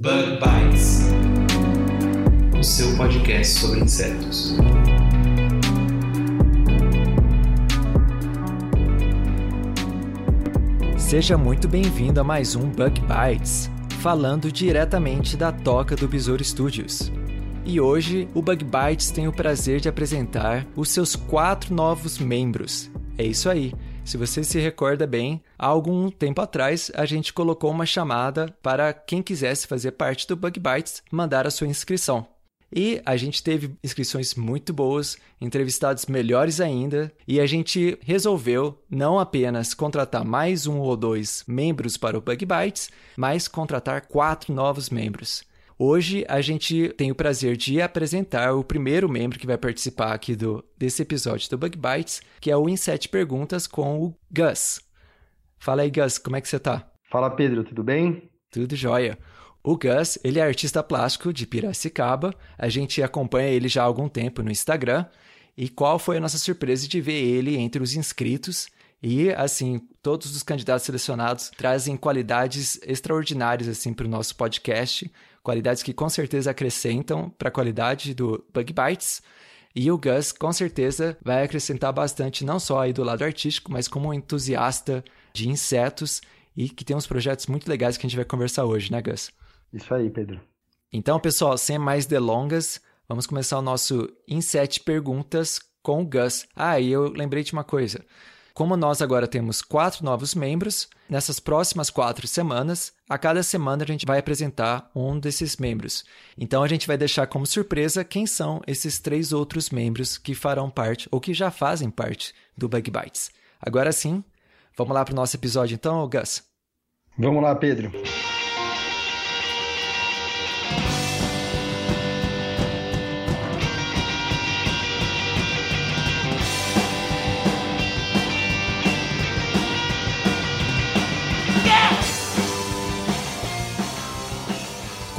Bug Bites, o seu podcast sobre insetos. Seja muito bem-vindo a mais um Bug Bites, falando diretamente da toca do Besouro Studios. E hoje o Bug Bites tem o prazer de apresentar os seus quatro novos membros. É isso aí. Se você se recorda bem, há algum tempo atrás a gente colocou uma chamada para quem quisesse fazer parte do Bug Bites mandar a sua inscrição. E a gente teve inscrições muito boas, entrevistados melhores ainda, e a gente resolveu não apenas contratar mais um ou dois membros para o Bug Bites, mas contratar quatro novos membros. Hoje a gente tem o prazer de apresentar o primeiro membro que vai participar aqui do, desse episódio do Bug Bites, que é o Em Sete Perguntas com o Gus. Fala aí, Gus, como é que você tá? Fala Pedro, tudo bem? Tudo jóia. O Gus, ele é artista plástico de Piracicaba. A gente acompanha ele já há algum tempo no Instagram. E qual foi a nossa surpresa de ver ele entre os inscritos? E, assim, todos os candidatos selecionados trazem qualidades extraordinárias, assim, para o nosso podcast. Qualidades que com certeza acrescentam para a qualidade do Bug Bites. E o Gus, com certeza, vai acrescentar bastante, não só aí do lado artístico, mas como um entusiasta de insetos e que tem uns projetos muito legais que a gente vai conversar hoje, né, Gus? Isso aí, Pedro. Então, pessoal, sem mais delongas, vamos começar o nosso Em Sete Perguntas com o Gus. Ah, e eu lembrei de uma coisa. Como nós agora temos quatro novos membros, nessas próximas quatro semanas, a cada semana a gente vai apresentar um desses membros. Então a gente vai deixar como surpresa quem são esses três outros membros que farão parte ou que já fazem parte do Bug Bites. Agora sim, vamos lá para o nosso episódio então, Gus? Vamos lá, Pedro.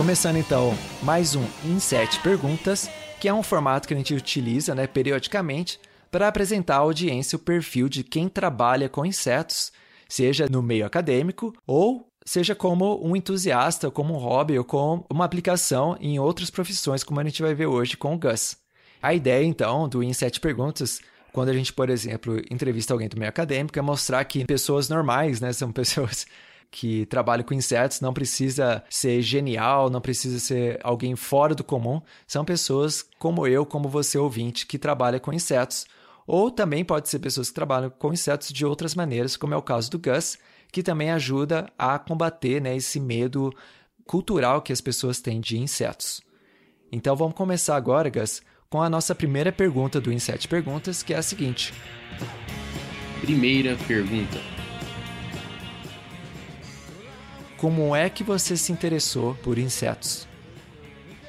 Começando então mais um Em Sete Perguntas, que é um formato que a gente utiliza né, periodicamente para apresentar à audiência o perfil de quem trabalha com insetos, seja no meio acadêmico ou seja como um entusiasta, como um hobby ou com uma aplicação em outras profissões, como a gente vai ver hoje com o Gus. A ideia então do Em Sete Perguntas quando a gente, por exemplo, entrevista alguém do meio acadêmico, é mostrar que pessoas normais, né, são pessoas que trabalham com insetos, não precisa ser genial, não precisa ser alguém fora do comum, são pessoas como eu, como você ouvinte, que trabalha com insetos. Ou também pode ser pessoas que trabalham com insetos de outras maneiras, como é o caso do Gus, que também ajuda a combater né, esse medo cultural que as pessoas têm de insetos. Então vamos começar agora, Gus, com a nossa primeira pergunta do Em Sete Perguntas, que é a seguinte. Primeira pergunta. Como é que você se interessou por insetos?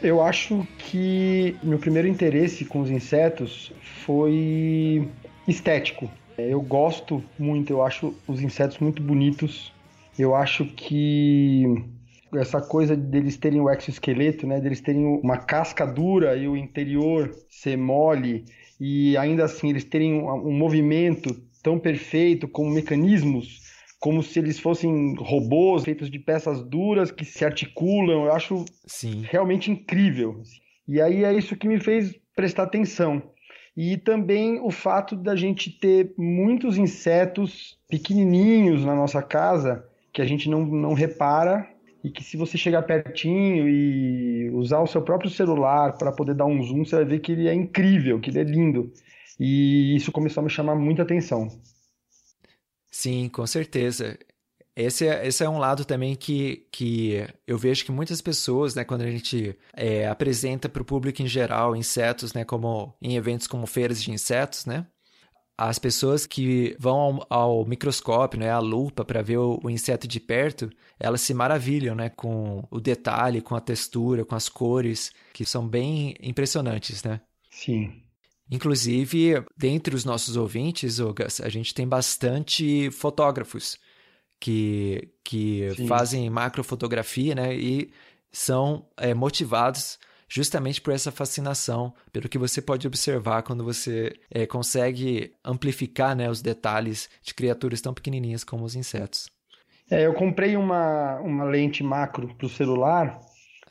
Eu acho que meu primeiro interesse com os insetos foi estético. Eu gosto muito, eu acho os insetos muito bonitos. Eu acho que essa coisa deles terem o exoesqueleto, né, deles terem uma casca dura e o interior ser mole e ainda assim eles terem um, movimento tão perfeito como mecanismos como se eles fossem robôs feitos de peças duras que se articulam. Eu acho Sim. realmente incrível. E aí é isso que me fez prestar atenção. E também o fato da gente ter muitos insetos pequenininhos na nossa casa que a gente não, não repara e que se você chegar pertinho e usar o seu próprio celular para poder dar um zoom, você vai ver que ele é incrível, que ele é lindo. E isso começou a me chamar muita atenção. Sim, com certeza. Esse é, esse é um lado também que, que eu vejo que muitas pessoas, né, quando a gente é, apresenta para o público em geral insetos, né, como em eventos como feiras de insetos, né, as pessoas que vão ao, ao microscópio, né, à lupa para ver o, o, inseto de perto, elas se maravilham, né, com o detalhe, com a textura, com as cores, que são bem impressionantes, né? Sim. Inclusive, dentre os nossos ouvintes, Gas, a gente tem bastante fotógrafos que, que fazem macrofotografia, né, e são é, motivados justamente por essa fascinação, pelo que você pode observar quando você é, consegue amplificar né, os detalhes de criaturas tão pequenininhas como os insetos. É, eu comprei uma, uma lente macro para o celular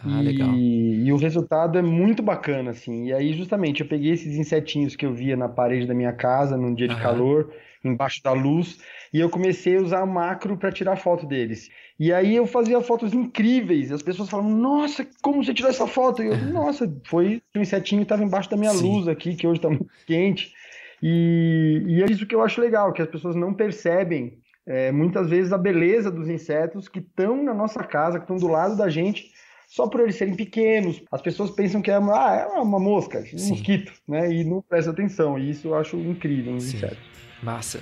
ah, e, e, o resultado é muito bacana, assim. E aí, justamente, eu peguei esses insetinhos que eu via na parede da minha casa num dia de Aham. calor, embaixo da luz, e eu comecei a usar macro para tirar foto deles. E aí eu fazia fotos incríveis, e as pessoas falavam, nossa, como você tirou essa foto? E eu, nossa, foi o insetinho estava embaixo da minha Sim. luz aqui, que hoje está muito quente. E, e, é isso que eu acho legal, que as pessoas não percebem é, muitas vezes a beleza dos insetos que estão na nossa casa, que estão do lado da gente, só por eles serem pequenos. As pessoas pensam que é uma, ah, é uma mosca, um Sim. mosquito, né? E não presta atenção. E isso eu acho incrível nos Sim. insetos. Massa.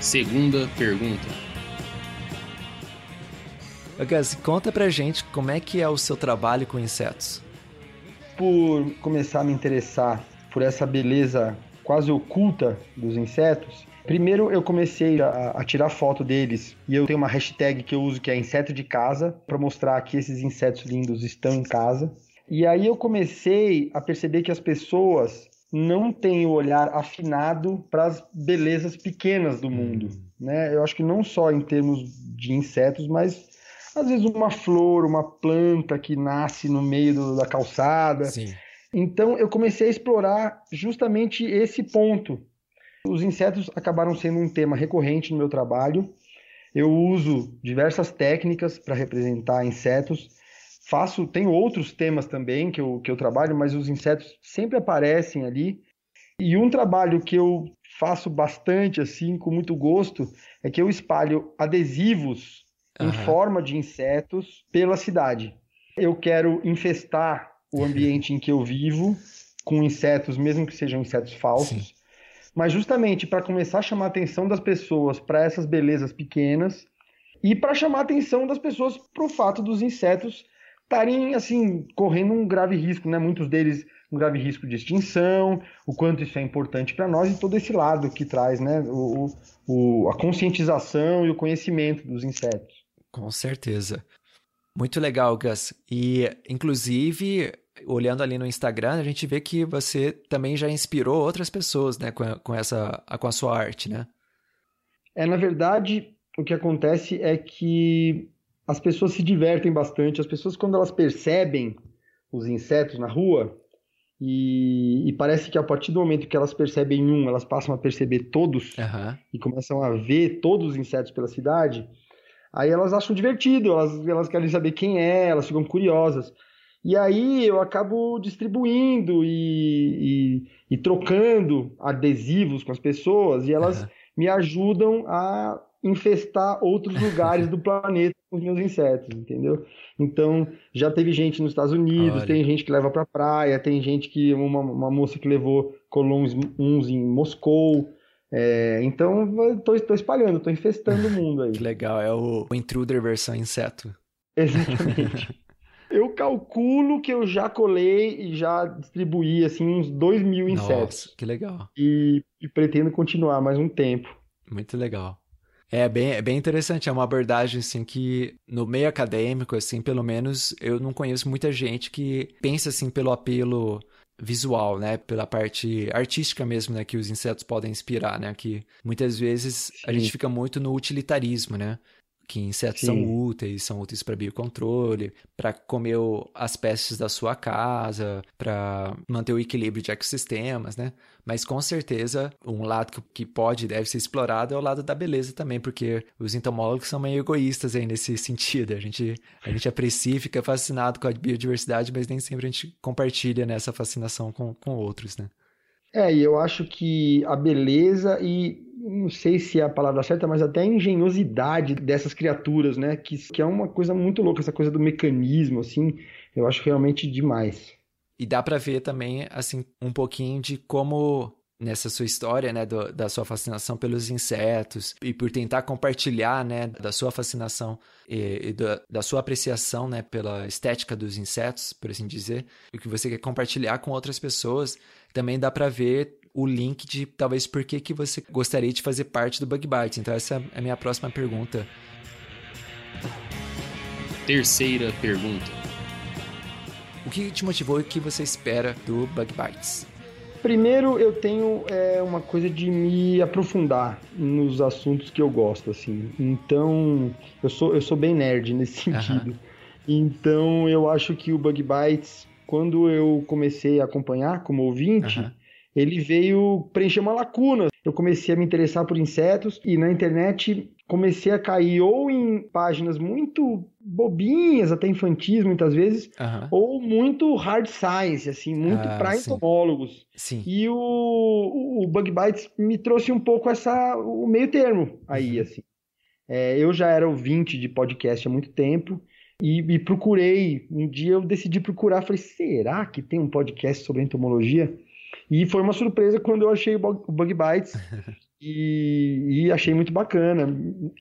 Segunda pergunta. Gus, conta pra gente como é que é o seu trabalho com insetos. Por começar a me interessar por essa beleza quase oculta dos insetos, primeiro eu comecei a, a, tirar foto deles e eu tenho uma hashtag que eu uso que é inseto de casa para mostrar que esses insetos lindos estão em casa. E aí eu comecei a perceber que as pessoas não tem o olhar afinado para as belezas pequenas do mundo. Hum. Né? Eu acho que não só em termos de insetos, mas às vezes uma flor, uma planta que nasce no meio do, da calçada. Sim. Então eu comecei a explorar justamente esse ponto. Os insetos acabaram sendo um tema recorrente no meu trabalho. Eu uso diversas técnicas para representar insetos faço, tenho outros temas também que eu, que eu trabalho, mas os insetos sempre aparecem ali. E um trabalho que eu faço bastante, assim, com muito gosto, é que eu espalho adesivos uhum. em forma de insetos pela cidade. Eu quero infestar o ambiente em que eu vivo com insetos, mesmo que sejam insetos falsos, Sim. Mas justamente para começar a chamar a atenção das pessoas para essas belezas pequenas e para chamar a atenção das pessoas para o fato dos insetos estarem assim correndo um grave risco, né? Muitos deles um grave risco de extinção, o quanto isso é importante para nós e todo esse lado que traz, né? O, o, a conscientização e o conhecimento dos insetos. Com certeza. Muito legal, Gus. E, inclusive, olhando ali no Instagram, a gente vê que você também já inspirou outras pessoas, né, com, com essa, com a sua arte, né? É, na verdade, o que acontece é que as pessoas se divertem bastante. As pessoas, quando elas percebem os insetos na rua, e, e, parece que a partir do momento que elas percebem um, elas passam a perceber todos uhum. e começam a ver todos os insetos pela cidade, aí elas acham divertido, elas, elas querem saber quem é, elas ficam curiosas. E aí eu acabo distribuindo e, e, e trocando adesivos com as pessoas e elas uhum. me ajudam a infestar outros lugares do planeta com os meus insetos, entendeu? Então, já teve gente nos Estados Unidos, Olha. tem gente que leva para praia, tem gente que uma, uma moça que levou colons uns em Moscou. É, então, estou espalhando, estou infestando o mundo aí. Que legal, é o, o intruder versão inseto. Exatamente. eu calculo que eu já colei e já distribuí assim uns 2 mil insetos. Nossa, que legal. E, e pretendo continuar mais um tempo. Muito legal. É bem, é bem interessante, é uma abordagem assim que no meio acadêmico, assim, pelo menos eu não conheço muita gente que pensa assim pelo apelo visual, né, pela parte artística mesmo, né, que os insetos podem inspirar, né, que muitas vezes Sim. a gente fica muito no utilitarismo, né, que insetos Sim. são úteis, são úteis para biocontrole, para comer as pestes da sua casa, para manter o equilíbrio de ecossistemas, né? Mas com certeza, um lado que pode e deve ser explorado é o lado da beleza também, porque os entomólogos são meio egoístas aí nesse sentido. A gente, a gente aprecia e fica fascinado com a biodiversidade, mas nem sempre a gente compartilha nessa fascinação com, com outros, né? É, e eu acho que a beleza e não sei se é a palavra certa, mas até a engenhosidade dessas criaturas, né? Que, que é uma coisa muito louca, essa coisa do mecanismo, assim, eu acho realmente demais. E dá para ver também, assim, um pouquinho de como nessa sua história, né, do, da sua fascinação pelos insetos e por tentar compartilhar, né, da sua fascinação e, e da, da, sua apreciação, né, pela estética dos insetos, por assim dizer, o que você quer compartilhar com outras pessoas, também dá para ver o link de talvez por que, que você gostaria de fazer parte do Bug Bites. Então essa é a minha próxima pergunta. Terceira pergunta. O que te motivou e o que você espera do Bug Bites? Primeiro, eu tenho é, uma coisa de me aprofundar nos assuntos que eu gosto, assim. Então, eu sou, eu sou bem nerd nesse sentido. Uhum. Então, eu acho que o Bug Bites, quando eu comecei a acompanhar como ouvinte, uhum. Ele veio preencher uma lacuna. Eu comecei a me interessar por insetos e na internet comecei a cair ou em páginas muito bobinhas, até infantis muitas vezes, uhum. ou muito hard science, assim, muito ah, para entomólogos. Sim. E o, o Bug Bites me trouxe um pouco essa o meio termo aí, uhum. assim. É, eu já era ouvinte de podcast há muito tempo e, e, procurei, um dia eu decidi procurar, falei, será que tem um podcast sobre entomologia? E foi uma surpresa quando eu achei o Bug Bites e, e achei muito bacana,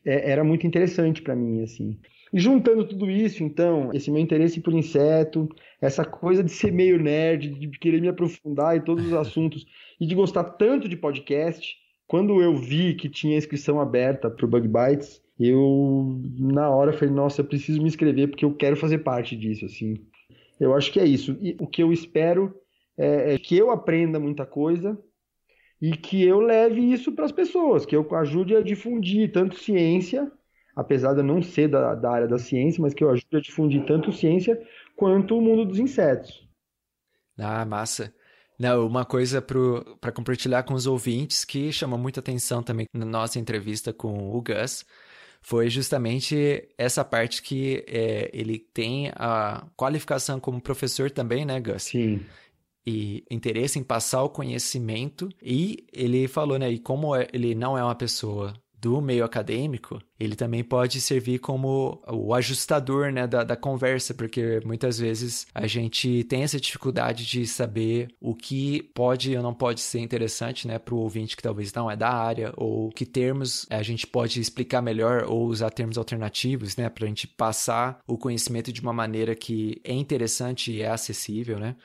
é, era muito interessante para mim, assim. E juntando tudo isso, então, esse meu interesse por inseto, essa coisa de ser meio nerd, de querer me aprofundar em todos os assuntos e de gostar tanto de podcast, quando eu vi que tinha inscrição aberta para o Bug Bites, eu na hora falei, nossa, eu preciso me inscrever porque eu quero fazer parte disso, assim. Eu acho que é isso. E o que eu espero é, é que eu aprenda muita coisa e que eu leve isso para as pessoas, que eu ajude a difundir tanto ciência, apesar de eu não ser da, da área da ciência, mas que eu ajude a difundir tanto ciência quanto o mundo dos insetos. Ah, massa. Não, uma coisa para compartilhar com os ouvintes que chamou muita atenção também na nossa entrevista com o Gus foi justamente essa parte que é, ele tem a qualificação como professor também, né, Gus? Sim e interesse em passar o conhecimento. E ele falou, né? E como é, ele não é uma pessoa do meio acadêmico, ele também pode servir como o ajustador né, da, da, conversa, porque muitas vezes a gente tem essa dificuldade de saber o que pode ou não pode ser interessante né, para o ouvinte que talvez não é da área, ou que termos a gente pode explicar melhor ou usar termos alternativos né, para a gente passar o conhecimento de uma maneira que é interessante e é acessível. Né?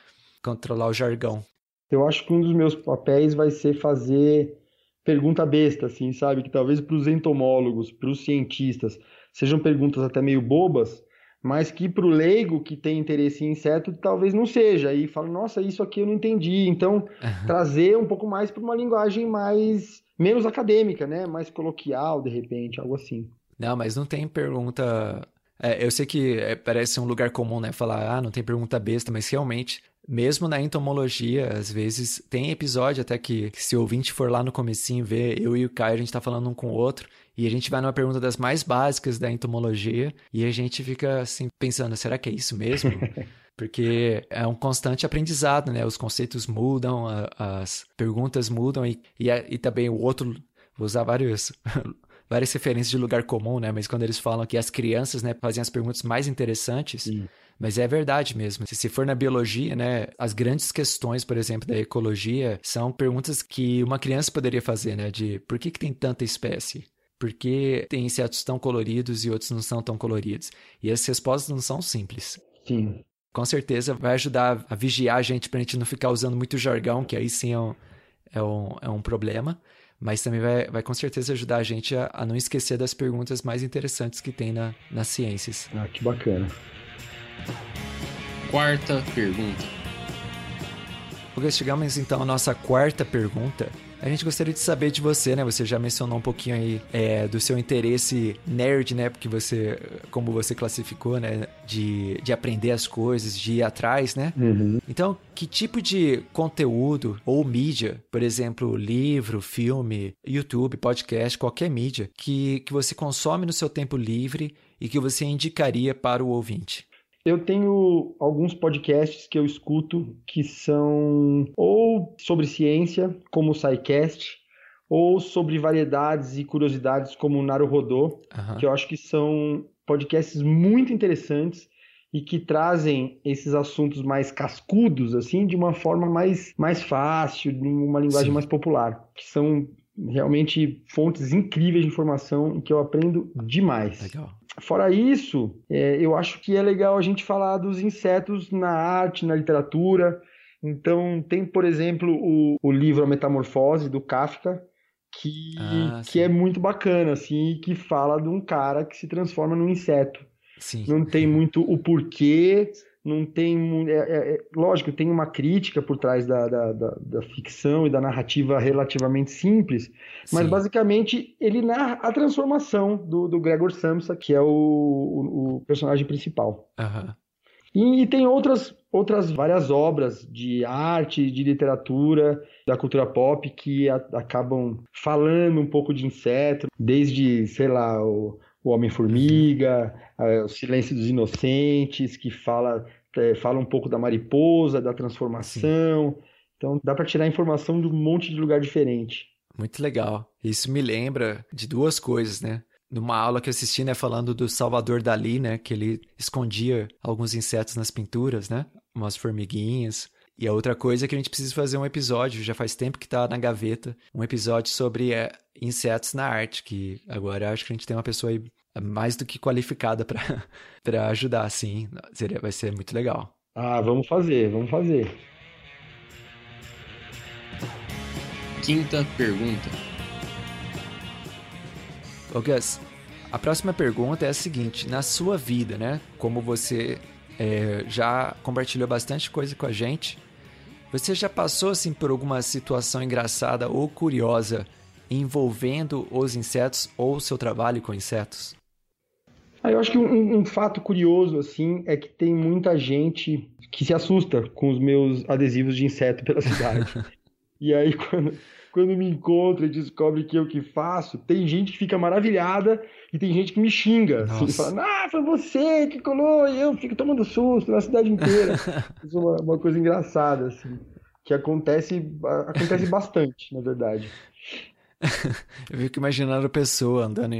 Controlar o jargão. Eu acho que um dos meus papéis vai ser fazer pergunta besta, assim, sabe? Que talvez para os entomólogos, para os cientistas, sejam perguntas até meio bobas, mas que para o leigo que tem interesse em inseto talvez não seja. E fala, nossa, isso aqui eu não entendi. Então, uhum. trazer um pouco mais para uma linguagem mais menos acadêmica, né? Mais coloquial, de repente, algo assim. Não, mas não tem pergunta. É, eu sei que é, parece um lugar comum, né? Falar, ah, não tem pergunta besta, mas realmente mesmo na entomologia, às vezes tem episódio até que, que, se o ouvinte for lá no comecinho ver, eu e o Caio, a gente tá falando um com o outro, e a gente vai numa pergunta das mais básicas da entomologia, e a gente fica assim pensando, será que é isso mesmo? Porque é um constante aprendizado, né? Os conceitos mudam, a, as perguntas mudam, e, e, e também o outro, vou usar vários várias referências de lugar comum, né? Mas quando eles falam que as crianças, né, fazem as perguntas mais interessantes, Sim. Mas é verdade mesmo. Se for na biologia, né, as grandes questões, por exemplo, da ecologia, são perguntas que uma criança poderia fazer, né, de por que, que tem tanta espécie? Por que tem insetos tão coloridos e outros não são tão coloridos? E as respostas não são simples. Sim. Com certeza vai ajudar a vigiar a gente para a gente não ficar usando muito jargão, que aí sim é um, é um, é um problema mas também vai, vai com certeza ajudar a gente a, a, não esquecer das perguntas mais interessantes que tem na, nas ciências. Ah, que bacana. Quarta pergunta. Ok, chegamos então à nossa quarta pergunta. A gente gostaria de saber de você, né? Você já mencionou um pouquinho aí é, do seu interesse nerd, né? Porque você, como você classificou, né? De, de aprender as coisas, de ir atrás, né? Uhum. Então, que tipo de conteúdo ou mídia, por exemplo, livro, filme, YouTube, podcast, qualquer mídia, que, que você consome no seu tempo livre e que você indicaria para o ouvinte? Eu tenho alguns podcasts que eu escuto que são ou sobre ciência, como o SciCast, ou sobre variedades e curiosidades, como o Naruhodô, uhum. que eu acho que são podcasts muito interessantes e que trazem esses assuntos mais cascudos, assim, de uma forma mais, mais fácil, de uma linguagem Sim. mais popular, que são realmente fontes incríveis de informação e que eu aprendo demais. Legal. Fora isso, é, eu acho que é legal a gente falar dos insetos na arte, na literatura. Então, tem, por exemplo, o, o livro A Metamorfose, do Kafka, que, Ah, que é muito bacana, assim, que fala de um cara que se transforma num inseto. Sim. Não tem muito o porquê, não tem. é- é- é- lógico, tem uma crítica por trás da, da, da- da ficção e da narrativa relativamente simples, mas Sim. basicamente ele narra a transformação do, do Gregor Samsa, que é o, o- o personagem principal. Aham. E, e tem outras, outras várias obras de arte, de literatura, da cultura pop que a- acabam falando um pouco de inseto, desde, sei lá, o, o Homem-Formiga, o Silêncio dos Inocentes, que fala, eh, fala um pouco da mariposa, da transformação. Então dá para tirar informação de um monte de lugar diferente. Muito legal. Isso me lembra de duas coisas, né? Numa aula que eu assisti, né, falando do Salvador Dali, né, que ele escondia alguns insetos nas pinturas, né, umas formiguinhas. E a outra coisa é que a gente precisa fazer um episódio, já faz tempo que tá na gaveta, um episódio sobre é, insetos na arte, que agora acho que a gente tem uma pessoa aí mais do que qualificada para para ajudar, assim. Seria, vai ser muito legal. Ah, vamos fazer, vamos fazer. Quinta pergunta. Ô Gus, a próxima pergunta é a seguinte: na sua vida, né? Como você é, já compartilhou bastante coisa com a gente, você já passou assim por alguma situação engraçada ou curiosa envolvendo os insetos ou o seu trabalho com insetos? Ah, eu acho que um, um fato curioso, assim, é que tem muita gente que se assusta com os meus adesivos de inseto pela cidade. e aí, quando, quando me encontra e descobre que eu que faço, tem gente que fica maravilhada e tem gente que me xinga. Assim, fala, ah, foi você que colou, e eu fico tomando susto na cidade inteira. Isso é uma, uma coisa engraçada, assim, que acontece, acontece bastante, na verdade. Eu fico imaginando a pessoa andando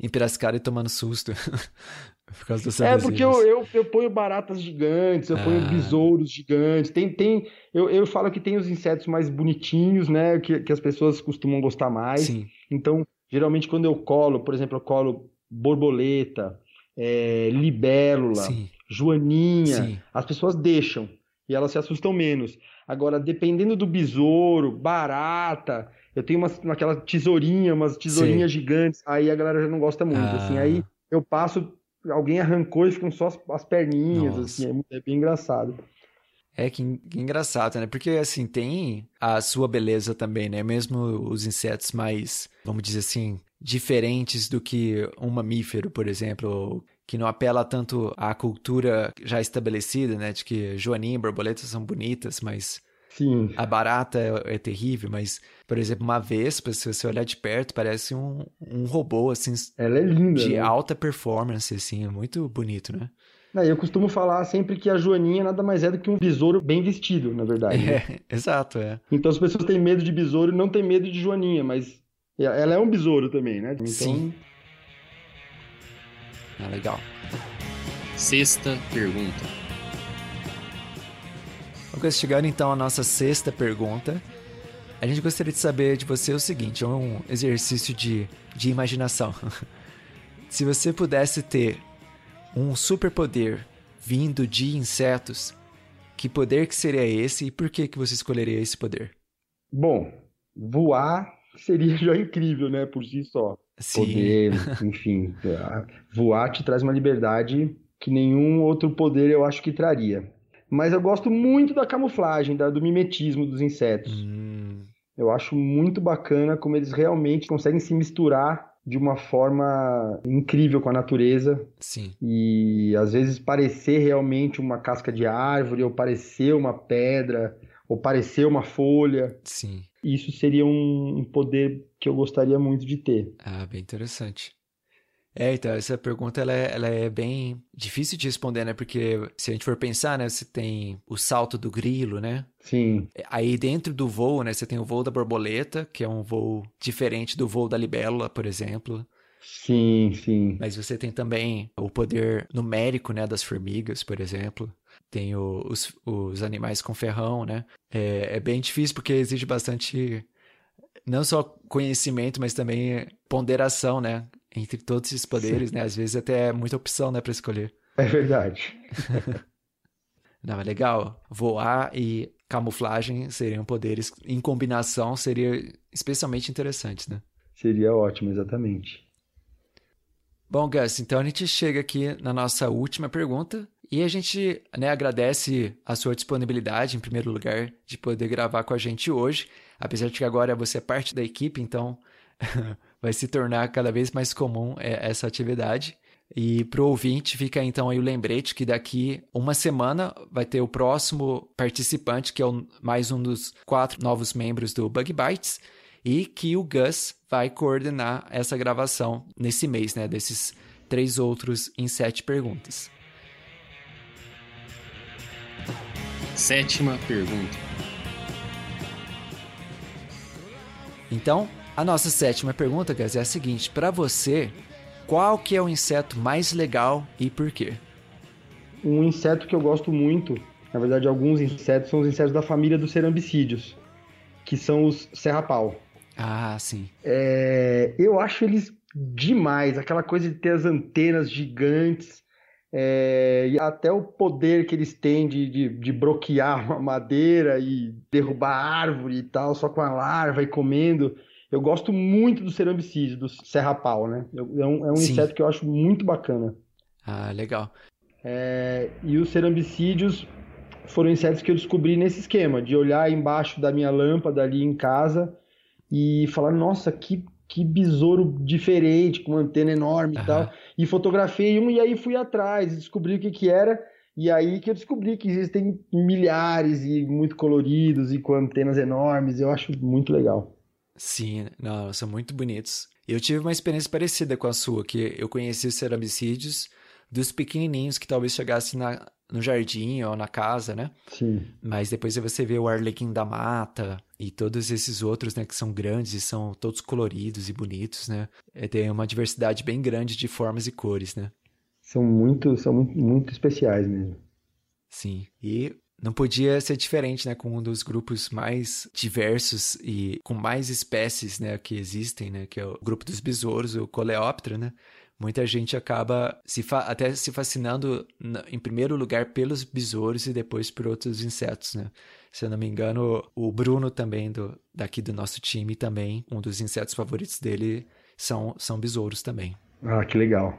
em, Piracicaba e tomando susto por causa dos É, porque eu, eu, eu ponho baratas gigantes, eu ponho Ah. besouros gigantes. Tem, tem, eu, eu falo que tem os insetos mais bonitinhos, né? Que, que as pessoas costumam gostar mais. Sim, Então, geralmente, quando eu colo, por exemplo, eu colo borboleta, é, libélula, sim, joaninha, sim. as pessoas deixam e elas se assustam menos. Agora, dependendo do besouro, barata, eu tenho umas, aquela tesourinha, umas tesourinhas gigantes, aí a galera já não gosta muito, Ah. assim, aí eu passo, alguém arrancou e ficam só as, as perninhas, Nossa. assim, é, é bem engraçado. É que, que engraçado, né? Porque assim, tem a sua beleza também, né? Mesmo os insetos mais, vamos dizer assim, diferentes do que um mamífero, por exemplo, que não apela tanto à cultura já estabelecida, né? De que joaninha e borboletas são bonitas, mas Sim, a barata é, é terrível. Mas, por exemplo, uma vespa, se você olhar de perto, parece um, um robô, assim, ela é linda, de né? alta performance, assim, é muito bonito, né? É, Eu costumo falar sempre que a joaninha nada mais é do que um besouro bem vestido, na verdade. né? É, exato, é. Então as pessoas têm medo de besouro e não têm medo de joaninha, mas ela é um besouro também, né? Então, Sim. Ah, legal. Sexta pergunta. Vamos chegando então à nossa sexta pergunta. A gente gostaria de saber de você o seguinte: é um exercício de, de imaginação. Se você pudesse ter um superpoder vindo de insetos, que poder que seria esse e por que, que você escolheria esse poder? Bom, voar seria já incrível, né? Por si só. Sim, Poder, enfim, voar te traz uma liberdade que nenhum outro poder eu acho que traria. Mas eu gosto muito da camuflagem, da- do mimetismo dos insetos. Hum, Eu acho muito bacana como eles realmente conseguem se misturar de uma forma incrível com a natureza sim, e às vezes parecer realmente uma casca de árvore, ou parecer uma pedra, ou parecer uma folha. sim. Isso seria um um poder que eu gostaria muito de ter. Ah, bem interessante. É, então, essa pergunta ela é, ela é bem difícil de responder, né? Porque se a gente for pensar, né? Você tem o salto do grilo, né? Sim, Aí dentro do voo, né? Você tem o voo da borboleta, que é um voo diferente do voo da libélula, por exemplo. Sim, sim. Mas você tem também o poder numérico, né, das formigas, por exemplo. Tem o, os, os animais com ferrão, né? É, é bem difícil porque exige bastante, não só conhecimento, mas também ponderação, né? Entre todos esses poderes, sim. né? Às vezes até é muita opção, né, para escolher. É verdade. Não, é legal. Voar e camuflagem seriam poderes em combinação, seria especialmente interessantes, né? Seria ótimo, exatamente. Bom, Gus, então a gente chega aqui na nossa última pergunta e a gente né, agradece a sua disponibilidade, em primeiro lugar, de poder gravar com a gente hoje. Apesar de que agora você é parte da equipe, então vai se tornar cada vez mais comum é, essa atividade. E para o ouvinte fica então aí o lembrete que daqui uma semana vai ter o próximo participante, que é o, mais um dos quatro novos membros do Bug Bites, e que o Gus vai coordenar essa gravação nesse mês, né? Desses três outros em sete perguntas. Sétima pergunta. Então, a nossa sétima pergunta, Gus, é a seguinte: para você, qual que é o inseto mais legal e por quê? Um inseto que eu gosto muito, na verdade alguns insetos são os insetos da família dos cerambicídeos, que são os serrapau. Ah, sim. É, eu acho eles demais, aquela coisa de ter as antenas gigantes, é, e até o poder que eles têm de, de, de, bloquear uma madeira e derrubar árvore e tal, só com a larva e comendo. Eu gosto muito do cerambicídio, do serrapau, né? Eu, é um, é um inseto que eu acho muito bacana. Ah, legal. É, e os cerambicídios foram insetos que eu descobri nesse esquema, de olhar embaixo da minha lâmpada ali em casa e falar, nossa, que, que besouro diferente, com uma antena enorme uhum. e tal. E fotografei um e aí fui atrás, descobri o que que era. E aí que eu descobri que existem milhares e muito coloridos e com antenas enormes. Eu acho muito legal. Sim, não, são muito bonitos. Eu tive uma experiência parecida com a sua, que eu conheci os ceramicídeos dos pequenininhos que talvez chegassem na, no jardim ou na casa, né? Sim. Mas depois você vê o arlequim da mata e todos esses outros, né, que são grandes e são todos coloridos e bonitos, né? É, tem uma diversidade bem grande de formas e cores, né? São muito, são muito, muito especiais mesmo. Sim. E não podia ser diferente, né, com um dos grupos mais diversos e com mais espécies, né, que existem, né, que é o grupo dos besouros, o Coleóptero, né? Muita gente acaba se até se fascinando em primeiro lugar pelos besouros e depois por outros insetos, né? Se eu não me engano, o Bruno também do daqui do nosso time também, um dos insetos favoritos dele são são besouros também. Ah, que legal.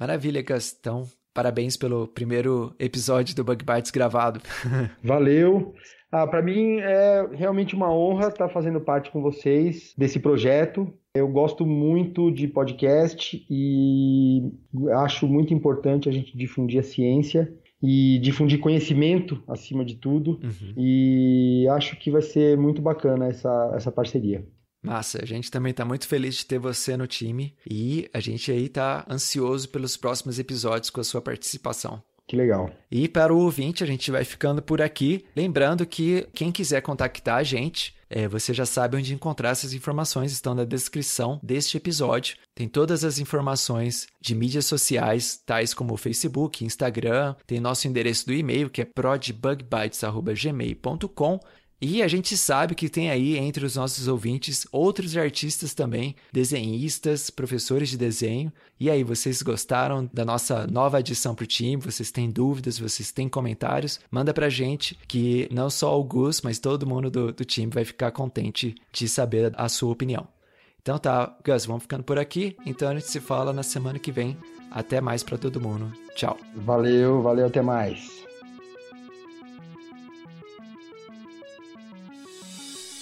Maravilha, Gastão. Parabéns pelo primeiro episódio do Bug Bites gravado. Valeu. Ah, para mim é realmente uma honra estar fazendo parte com vocês desse projeto. Eu gosto muito de podcast e acho muito importante a gente difundir a ciência e difundir conhecimento acima de tudo. Uhum. E acho que vai ser muito bacana essa, essa parceria. Massa, a gente também está muito feliz de ter você no time e a gente aí está ansioso pelos próximos episódios com a sua participação. Que legal. E para o ouvinte, a gente vai ficando por aqui. Lembrando que quem quiser contactar a gente, é, você já sabe onde encontrar essas informações, estão na descrição deste episódio. Tem todas as informações de mídias sociais, tais como Facebook, Instagram, tem nosso endereço do e-mail, que é prodbugbytes.gmail.com e a gente sabe que tem aí entre os nossos ouvintes outros artistas também, desenhistas, professores de desenho. E aí, vocês gostaram da nossa nova adição para o time? Vocês têm dúvidas? Vocês têm comentários? Manda pra gente que não só o Gus, mas todo mundo do, do time vai ficar contente de saber a sua opinião. Então tá, Gus, vamos ficando por aqui. Então a gente se fala na semana que vem. Até mais para todo mundo. Tchau. Valeu, valeu, até mais.